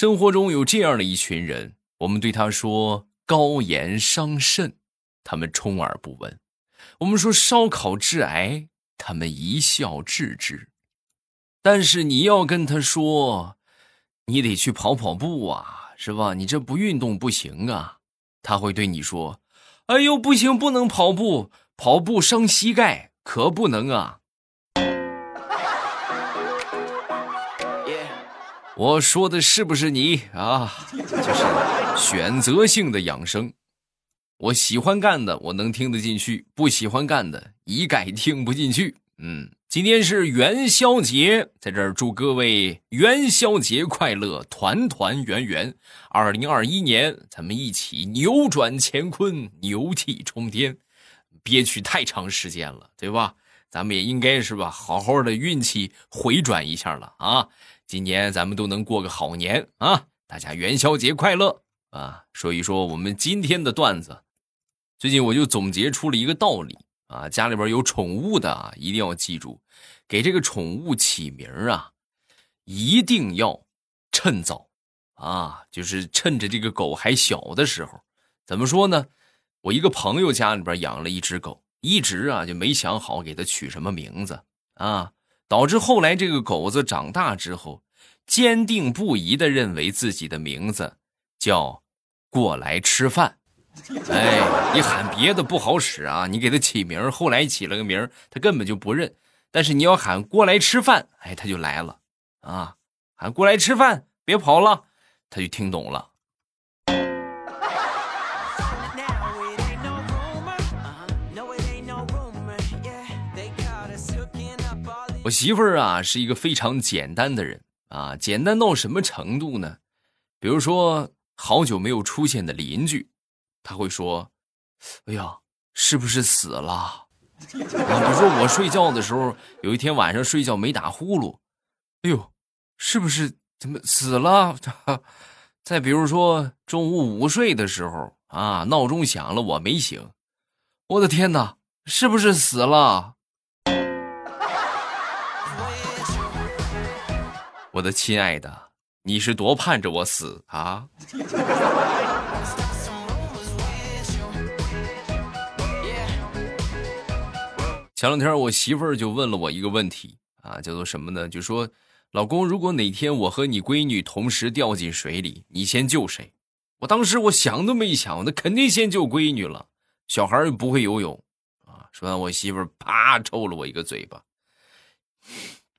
生活中有这样的一群人，我们对他说高盐伤肾，他们充耳不闻；我们说烧烤致癌，他们一笑置之。但是你要跟他说，你得去跑跑步啊，是吧？你这不运动不行啊。他会对你说：“哎呦，不行，不能跑步，跑步伤膝盖，可不能啊。”我说的是不是你啊？就是选择性的养生。我喜欢干的，我能听得进去；不喜欢干的，一概听不进去。嗯，今天是元宵节，在这儿祝各位元宵节快乐，团团圆圆。二零二一年，咱们一起扭转乾坤，牛气冲天。憋屈太长时间了，对吧？咱们也应该是吧，好好的运气回转一下了啊。今年咱们都能过个好年啊！大家元宵节快乐啊！说一说我们今天的段子。最近我就总结出了一个道理啊，家里边有宠物的啊，一定要记住，给这个宠物起名啊，一定要趁早啊，就是趁着这个狗还小的时候。怎么说呢？我一个朋友家里边养了一只狗，一直啊就没想好给它取什么名字啊。导致后来这个狗子长大之后，坚定不移的认为自己的名字叫“过来吃饭”。哎，你喊别的不好使啊，你给它起名，后来起了个名，它根本就不认。但是你要喊“过来吃饭”，哎，它就来了啊！喊“过来吃饭”，别跑了，它就听懂了。我媳妇儿啊是一个非常简单的人啊，简单到什么程度呢？比如说好久没有出现的邻居，他会说：“哎呀，是不是死了？”啊，比如说我睡觉的时候，有一天晚上睡觉没打呼噜，哎呦，是不是怎么死了？再比如说中午午睡的时候啊，闹钟响了我没醒，我的天哪，是不是死了？我的亲爱的，你是多盼着我死啊？前两天我媳妇儿就问了我一个问题啊，叫做什么呢？就说老公，如果哪天我和你闺女同时掉进水里，你先救谁？我当时我想都没想，那肯定先救闺女了。小孩又不会游泳啊！说完，我媳妇儿啪抽了我一个嘴巴，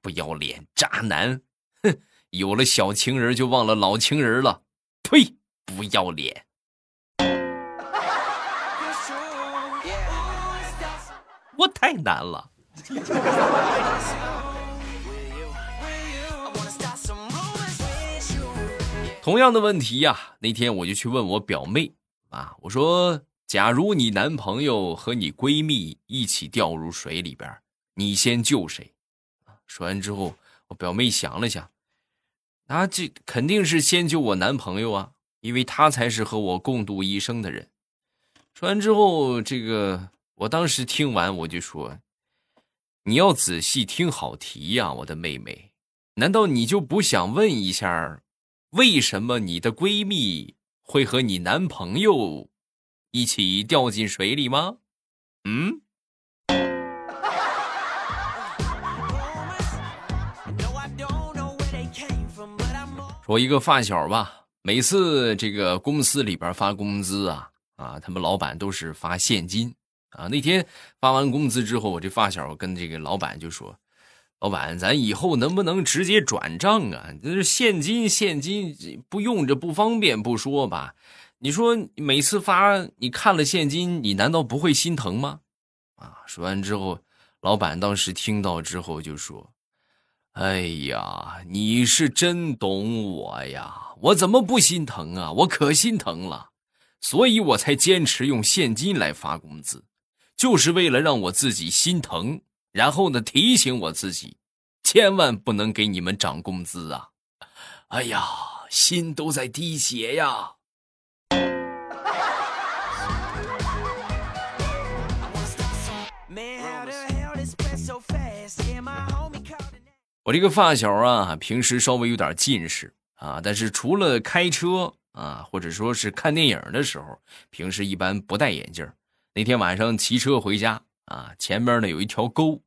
不要脸，渣男！哼，有了小情人就忘了老情人了，呸！不要脸。我太难了。同样的问题呀，那天我就去问我表妹啊，我说：假如你男朋友和你闺蜜一起掉入水里边，你先救谁？说完之后。我表妹想了想，那这肯定是先救我男朋友啊，因为他才是和我共度一生的人。说完之后，这个我当时听完我就说：“你要仔细听好题呀，我的妹妹，难道你就不想问一下，为什么你的闺蜜会和你男朋友一起掉进水里吗？”嗯。我一个发小吧，每次这个公司里边发工资啊，啊，他们老板都是发现金啊。那天发完工资之后，我这发小跟这个老板就说：“老板，咱以后能不能直接转账啊？这是现金，现金不用着不方便不说吧？你说每次发，你看了现金，你难道不会心疼吗？”啊，说完之后，老板当时听到之后就说。哎呀，你是真懂我呀！我怎么不心疼啊？我可心疼了，所以我才坚持用现金来发工资，就是为了让我自己心疼，然后呢提醒我自己，千万不能给你们涨工资啊！哎呀，心都在滴血呀！我这个发小啊，平时稍微有点近视啊，但是除了开车啊，或者说是看电影的时候，平时一般不戴眼镜。那天晚上骑车回家啊，前边呢有一条沟，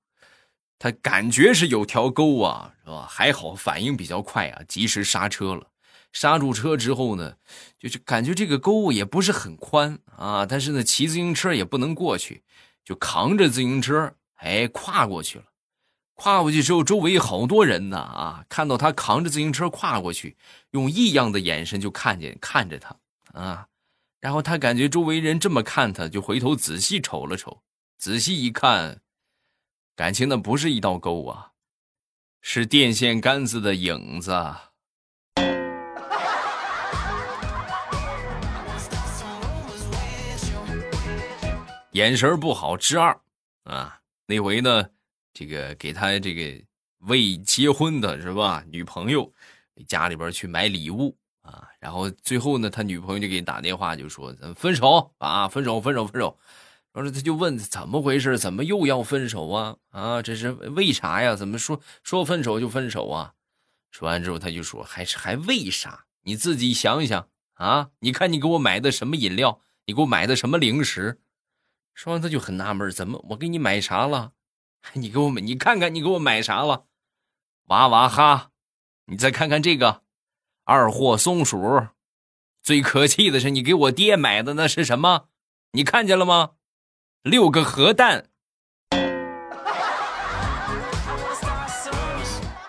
他感觉是有条沟啊，是吧？还好反应比较快啊，及时刹车了。刹住车之后呢，就是感觉这个沟也不是很宽啊，但是呢，骑自行车也不能过去，就扛着自行车，哎，跨过去了。跨过去之后，周围好多人呢啊，看到他扛着自行车跨过去，用异样的眼神就看见看着他啊，然后他感觉周围人这么看他，就回头仔细瞅了瞅，仔细一看，感情那不是一道沟啊，是电线杆子的影子。眼神不好之二啊，那回呢，这个给他这个未结婚的是吧？女朋友家里边去买礼物啊，然后最后呢，他女朋友就给你打电话，就说咱分手啊，分手，分手，分手。完了他就问怎么回事，怎么又要分手啊？啊，这是为啥呀？怎么说说分手就分手啊？说完之后他就说还是还为啥？你自己想一想啊，你看你给我买的什么饮料，你给我买的什么零食？说完，他就很纳闷，怎么我给你买啥了？你给我买，你看看你给我买啥了？娃娃哈，你再看看这个二货松鼠。最可气的是，你给我爹买的那是什么？你看见了吗？六个核弹。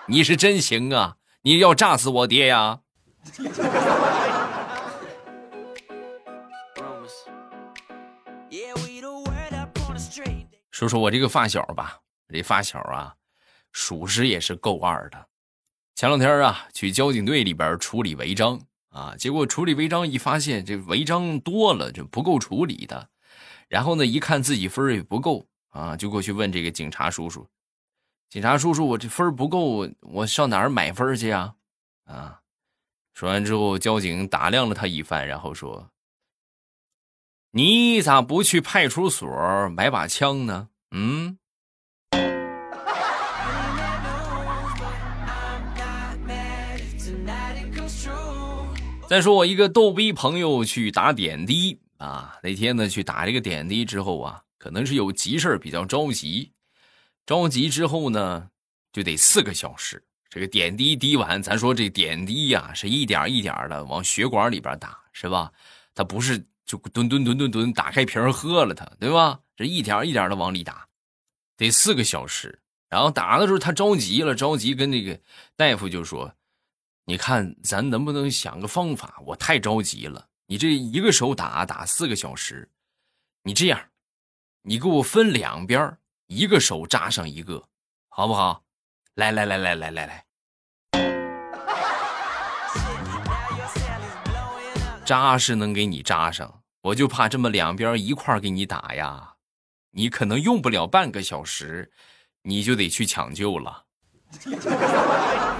你是真行啊！你要炸死我爹呀！说说我这个发小吧，这发小啊，属实也是够二的。前两天啊，去交警队里边处理违章啊，结果处理违章一发现这违章多了，就不够处理的。然后呢，一看自己分也不够啊，就过去问这个警察叔叔：“警察叔叔，我这分不够，我上哪儿买分去啊？”啊，说完之后，交警打量了他一番，然后说。你咋不去派出所买把枪呢？嗯。再说我一个逗逼朋友去打点滴啊，那天呢去打这个点滴之后啊，可能是有急事比较着急，着急之后呢就得四个小时。这个点滴滴完，咱说这点滴呀是一点一点的往血管里边打，是吧？它不是。就吨吨吨吨吨打开瓶喝了它，对吧？这一点一点的往里打，得四个小时。然后打的时候他着急了，着急跟那个大夫就说：“你看咱能不能想个方法？我太着急了，你这一个手打打四个小时，你这样，你给我分两边，一个手扎上一个，好不好？来来来来来来来。”扎是能给你扎上，我就怕这么两边一块给你打呀，你可能用不了半个小时，你就得去抢救了。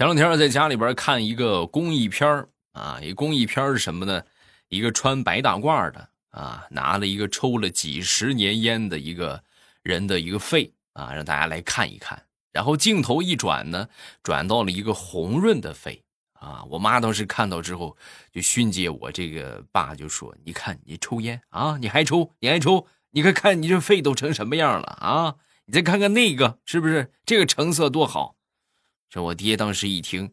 前两天在家里边看一个公益片啊，一公益片是什么呢？一个穿白大褂的啊，拿了一个抽了几十年烟的一个人的一个肺啊，让大家来看一看。然后镜头一转呢，转到了一个红润的肺啊！我妈当时看到之后，就训诫我这个爸，就说：“你看你抽烟啊，你还抽，你还抽，你看看你这肺都成什么样了啊！你再看看那个，是不是这个成色多好？”这我爹当时一听，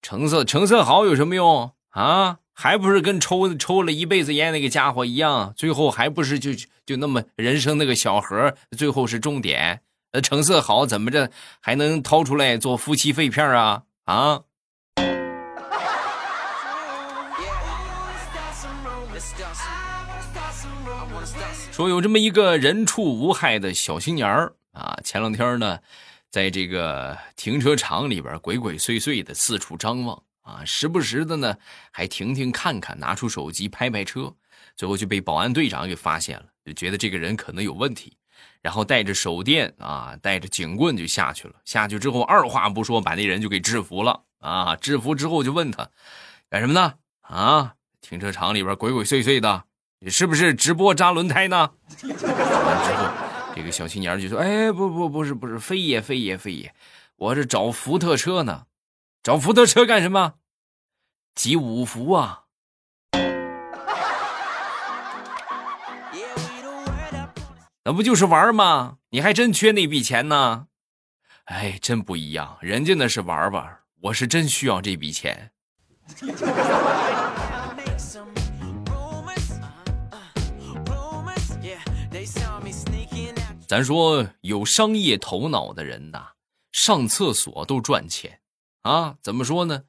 成色成色好有什么用啊？还不是跟抽抽了一辈子烟那个家伙一样，最后还不是就就那么人生那个小盒，最后是终点。那成色好，怎么着还能掏出来做夫妻肺片啊？啊！说有这么一个人畜无害的小心眼儿啊，前两天呢，在这个停车场里边鬼鬼祟祟的四处张望啊，时不时的呢还停停看看，拿出手机拍拍车，最后就被保安队长给发现了，就觉得这个人可能有问题。然后带着手电啊，带着警棍就下去了。下去之后，二话不说，把那人就给制服了啊！制服之后就问他，干什么呢？啊，停车场里边鬼鬼祟祟的，你是不是直播扎轮胎呢？之后，这个小青年就说：“哎，不不不是不是，非也非也非也，我是找福特车呢，找福特车干什么？集五福啊！那不就是玩吗？你还真缺那笔钱呢？哎，真不一样，人家那是玩玩，我是真需要这笔钱。”咱说有商业头脑的人呐，上厕所都赚钱啊？怎么说呢？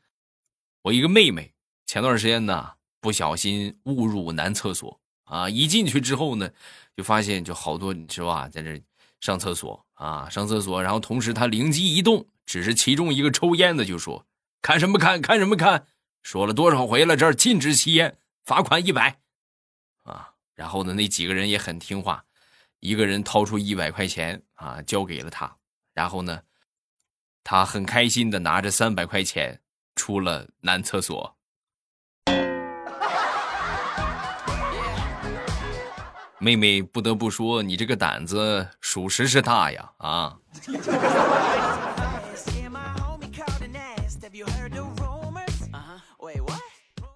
我一个妹妹前段时间呢，不小心误入男厕所啊，一进去之后呢，就发现就好多你知道吧，在这上厕所啊，上厕所，然后同时他灵机一动，只是其中一个抽烟的就说：“看什么看？看什么看？说了多少回了，这儿禁止吸烟，罚款一百。”啊，然后呢，那几个人也很听话。一个人掏出一百块钱啊，交给了他，然后呢，他很开心的拿着三百块钱出了男厕所。妹妹不得不说，你这个胆子属实是大呀啊！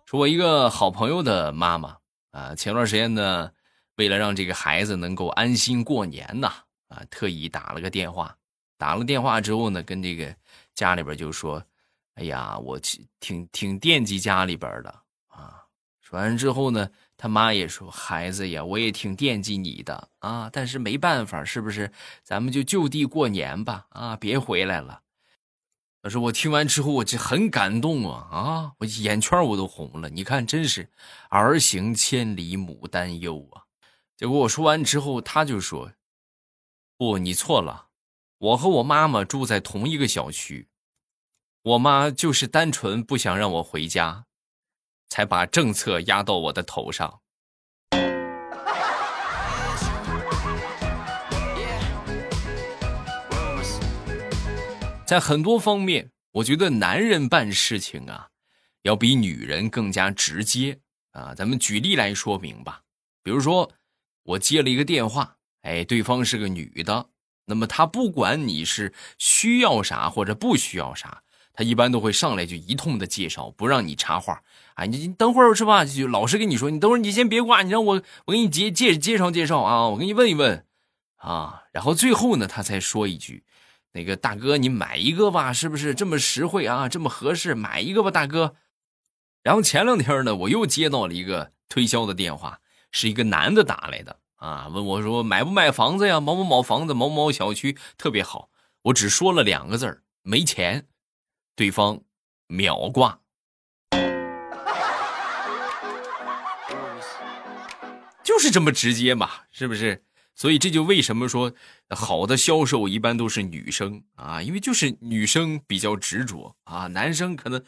说，我一个好朋友的妈妈啊，前段时间呢。为了让这个孩子能够安心过年呐，啊，特意打了个电话。打了电话之后呢，跟这个家里边就说：“哎呀，我挺挺惦记家里边的啊。”说完之后呢，他妈也说：“孩子呀，我也挺惦记你的啊，但是没办法，是不是？咱们就就地过年吧，啊，别回来了。”可是我听完之后，我就很感动啊啊，我眼圈我都红了。你看，真是儿行千里母担忧啊。结果我说完之后，他就说：“不，你错了，我和我妈妈住在同一个小区，我妈就是单纯不想让我回家，才把政策压到我的头上。”在很多方面，我觉得男人办事情啊，要比女人更加直接啊。咱们举例来说明吧，比如说。我接了一个电话，哎，对方是个女的，那么她不管你是需要啥或者不需要啥，她一般都会上来就一通的介绍，不让你插话。哎，你你等会儿是吧？就老实跟你说，你等会儿你先别挂，你让我我给你介介介绍介绍啊，我给你问一问啊，然后最后呢，他才说一句，那个大哥你买一个吧，是不是这么实惠啊，这么合适，买一个吧，大哥。然后前两天呢，我又接到了一个推销的电话。是一个男的打来的啊，问我说买不买房子呀？某某某房子，某某小区特别好。我只说了两个字儿，没钱。对方秒挂，就是这么直接嘛，是不是？所以这就为什么说好的销售一般都是女生啊，因为就是女生比较执着啊，男生可能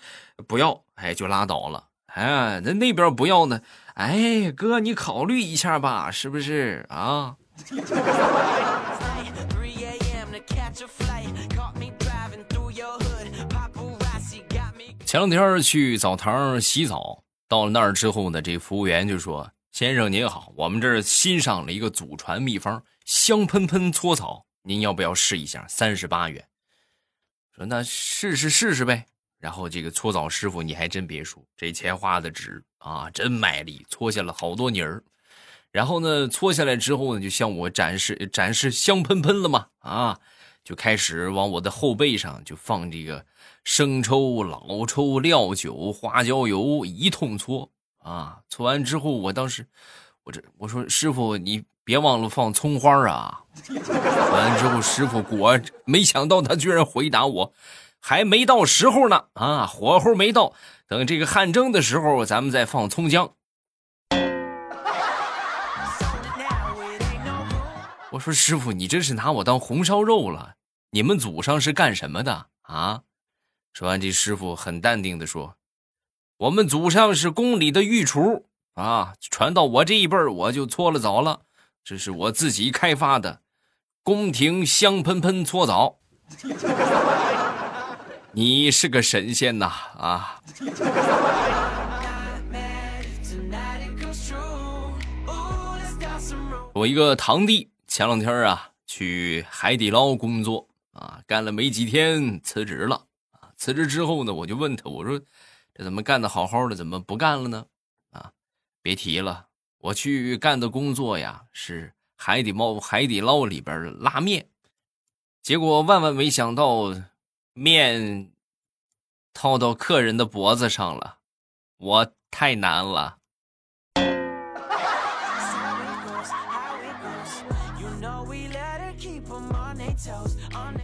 不要，哎，就拉倒了。哎，那那边不要呢？哎，哥，你考虑一下吧，是不是啊？前两天去澡堂洗澡，到了那儿之后呢，这服务员就说：“先生您好，我们这儿新上了一个祖传秘方，香喷喷搓澡，您要不要试一下？三十八元。”说那试试试试呗。然后这个搓澡师傅，你还真别说，这钱花的值啊，真卖力，搓下了好多泥儿。然后呢，搓下来之后呢，就向我展示展示香喷喷了嘛，啊，就开始往我的后背上就放这个生抽、老抽、料酒、花椒油，一通搓啊。搓完之后，我当时我这我说师傅，你别忘了放葱花啊。完了之后，师傅果没想到他居然回答我。还没到时候呢啊，火候没到，等这个汗蒸的时候，咱们再放葱姜。我说师傅，你这是拿我当红烧肉了？你们祖上是干什么的啊？说完，这师傅很淡定的说：“我们祖上是宫里的御厨啊，传到我这一辈儿我就搓了澡了，这是我自己开发的宫廷香喷喷搓澡。”你是个神仙呐啊！我一个堂弟前两天啊，去海底捞工作啊，干了没几天辞职了啊。辞职之后呢，我就问他，我说这怎么干的好好的，怎么不干了呢？啊，别提了，我去干的工作呀是海底捞海底捞里边拉面，结果万万没想到面套到客人的脖子上了，我太难了。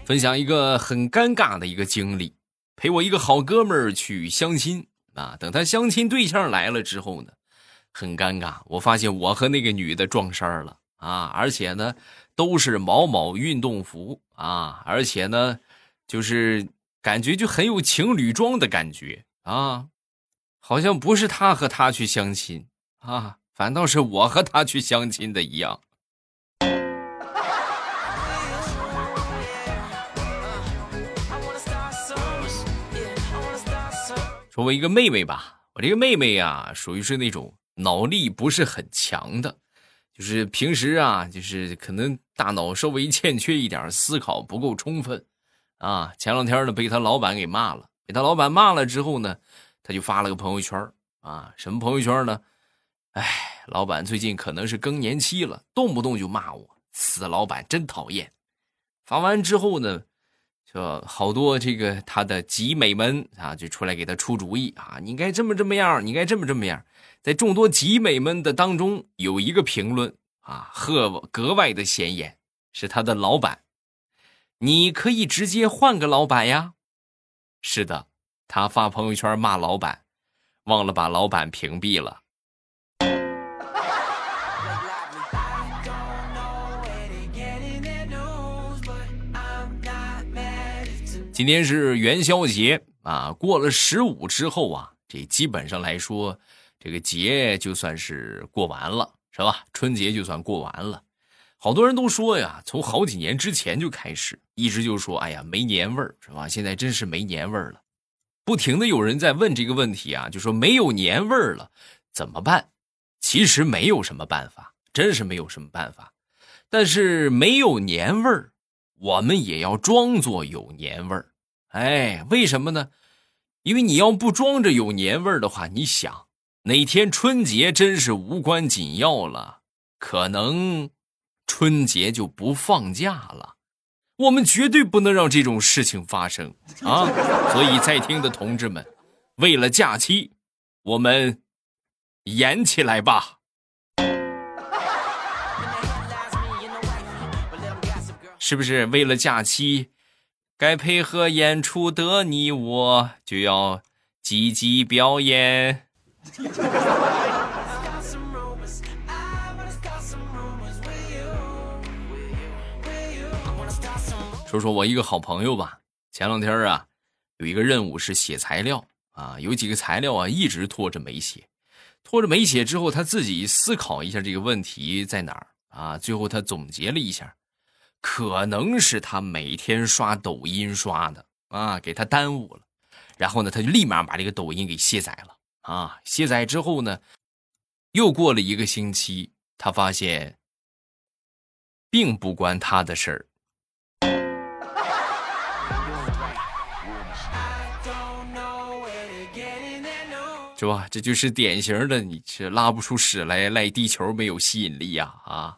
分享一个很尴尬的一个经历，陪我一个好哥们儿去相亲啊。等他相亲对象来了之后呢，很尴尬。我发现我和那个女的撞衫了啊，而且呢都是某某运动服啊，而且呢就是感觉就很有情侣装的感觉啊，好像不是他和他去相亲啊，反倒是我和他去相亲的一样。说我一个妹妹吧，我这个妹妹呀，属于是那种脑力不是很强的，就是平时啊，就是可能大脑稍微欠缺一点，思考不够充分，啊，前两天呢被他老板给骂了，被他老板骂了之后呢，他就发了个朋友圈啊，什么朋友圈呢？哎，老板最近可能是更年期了，动不动就骂我，死老板真讨厌。发完之后呢？就好多这个他的集美们啊，就出来给他出主意啊！你应该这么这么样，你应该这么这么样。在众多集美们的当中，有一个评论啊，赫格外的显眼，是他的老板。你可以直接换个老板呀。是的，他发朋友圈骂老板，忘了把老板屏蔽了。今天是元宵节啊，过了十五之后啊，这基本上来说，这个节就算是过完了，是吧？春节就算过完了。好多人都说呀，从好几年之前就开始，一直就说，哎呀，没年味儿，是吧？现在真是没年味儿了，不停的有人在问这个问题啊，就说没有年味儿了怎么办？其实没有什么办法，真是没有什么办法。但是没有年味儿。我们也要装作有年味儿，哎，为什么呢？因为你要不装着有年味儿的话，你想哪天春节真是无关紧要了，可能春节就不放假了。我们绝对不能让这种事情发生啊！所以在听的同志们，为了假期，我们演起来吧。是不是为了假期，该配合演出的你我就要积极表演？说说我一个好朋友吧，前两天啊，有一个任务是写材料啊，有几个材料啊一直拖着没写，拖着没写之后，他自己思考一下这个问题在哪儿啊，最后他总结了一下。可能是他每天刷抖音刷的啊，给他耽误了。然后呢，他就立马把这个抖音给卸载了啊。卸载之后呢，又过了一个星期，他发现并不关他的事儿，是吧？这就是典型的，你是拉不出屎来赖地球没有吸引力呀啊！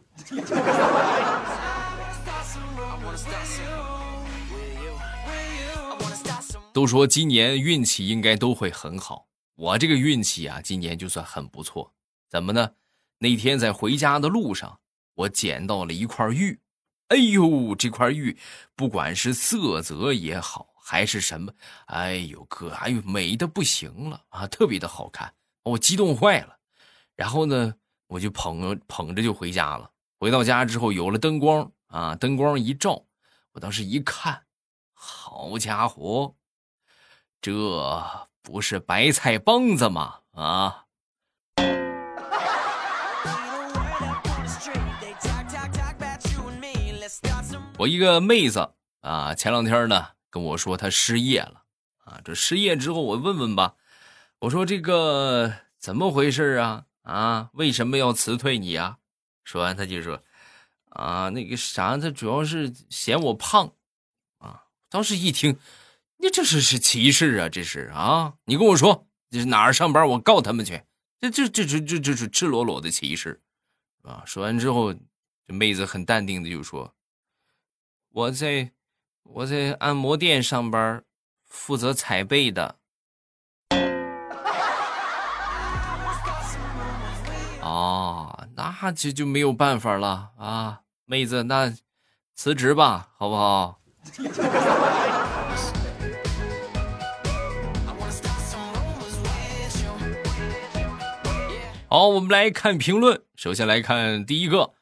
都说今年运气应该都会很好，我这个运气啊，今年就算很不错。怎么呢？那天在回家的路上，我捡到了一块玉。哎呦，这块玉不管是色泽也好，还是什么，哎呦哥，哎呦美的不行了啊，特别的好看，我激动坏了。然后呢，我就捧捧着就回家了。回到家之后，有了灯光啊，灯光一照，我当时一看，好家伙！这不是白菜帮子吗？啊！我一个妹子啊，前两天呢跟我说他失业了啊。这失业之后，我问问吧，我说这个怎么回事啊？啊，为什么要辞退你啊？说完，他就说：“啊，那个啥，他主要是嫌我胖，啊，当时一听，你这是是歧视啊，这是啊，你跟我说这是哪儿上班，我告他们去，这这这这这这是赤裸裸的歧视，啊，说完之后，这妹子很淡定的就说，我在我在按摩店上班，负责踩背的。哦，那这就没有办法了啊，妹子，那辞职吧，好不好？好，我们来看评论。首先来看第一个，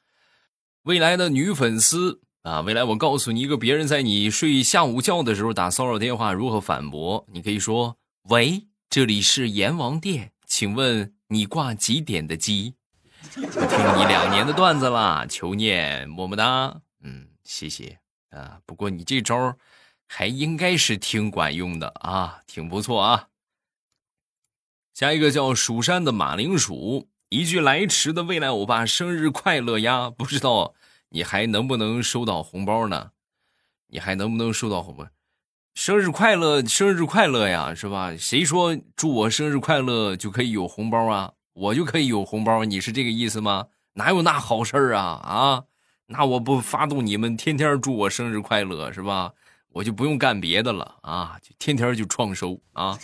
未来的女粉丝啊，未来我告诉你一个别人在你睡下午觉的时候打骚扰电话如何反驳。你可以说：“喂，这里是阎王殿，请问。”你挂几点的机？我听你两年的段子啦，求念么么哒。嗯，谢谢啊。不过你这招还应该是挺管用的啊，挺不错啊。下一个叫蜀山的马铃薯，一句来迟的未来欧巴生日快乐呀！不知道你还能不能收到红包呢？你还能不能收到红包？生日快乐，生日快乐呀，是吧？谁说祝我生日快乐就可以有红包啊？我就可以有红包？你是这个意思吗？哪有那好事啊？啊，那我不发动你们天天祝我生日快乐是吧？我就不用干别的了啊，就天天就创收啊。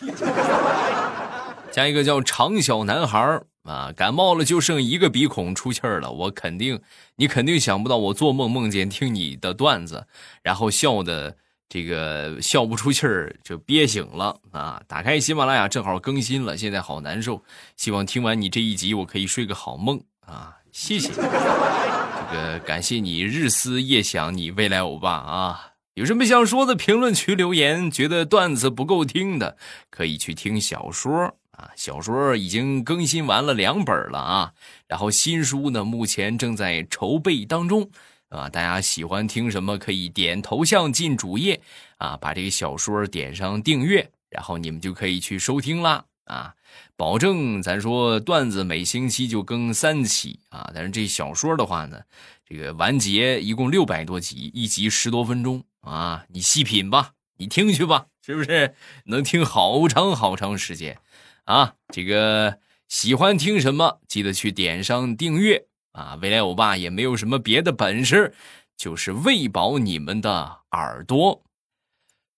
加一个叫长小男孩啊，感冒了就剩一个鼻孔出气儿了。我肯定，你肯定想不到，我做梦梦见听你的段子，然后笑的。这个笑不出气儿就憋醒了啊！打开喜马拉雅正好更新了，现在好难受。希望听完你这一集，我可以睡个好梦啊！谢谢，这个感谢你日思夜想你未来欧巴啊！有什么想说的，评论区留言。觉得段子不够听的，可以去听小说啊！小说已经更新完了两本了啊，然后新书呢，目前正在筹备当中。啊，大家喜欢听什么？可以点头像进主页啊，把这个小说点上订阅，然后你们就可以去收听啦啊！保证咱说段子每星期就更三期啊，但是这小说的话呢，这个完结一共六百多集，一集十多分钟啊，你细品吧，你听去吧，是不是能听好长好长时间啊？这个喜欢听什么，记得去点上订阅。啊，未来欧巴也没有什么别的本事，就是喂饱你们的耳朵。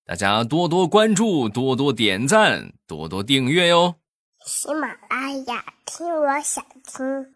大家多多关注，多多点赞，多多订阅哟。喜马拉雅，听我想听。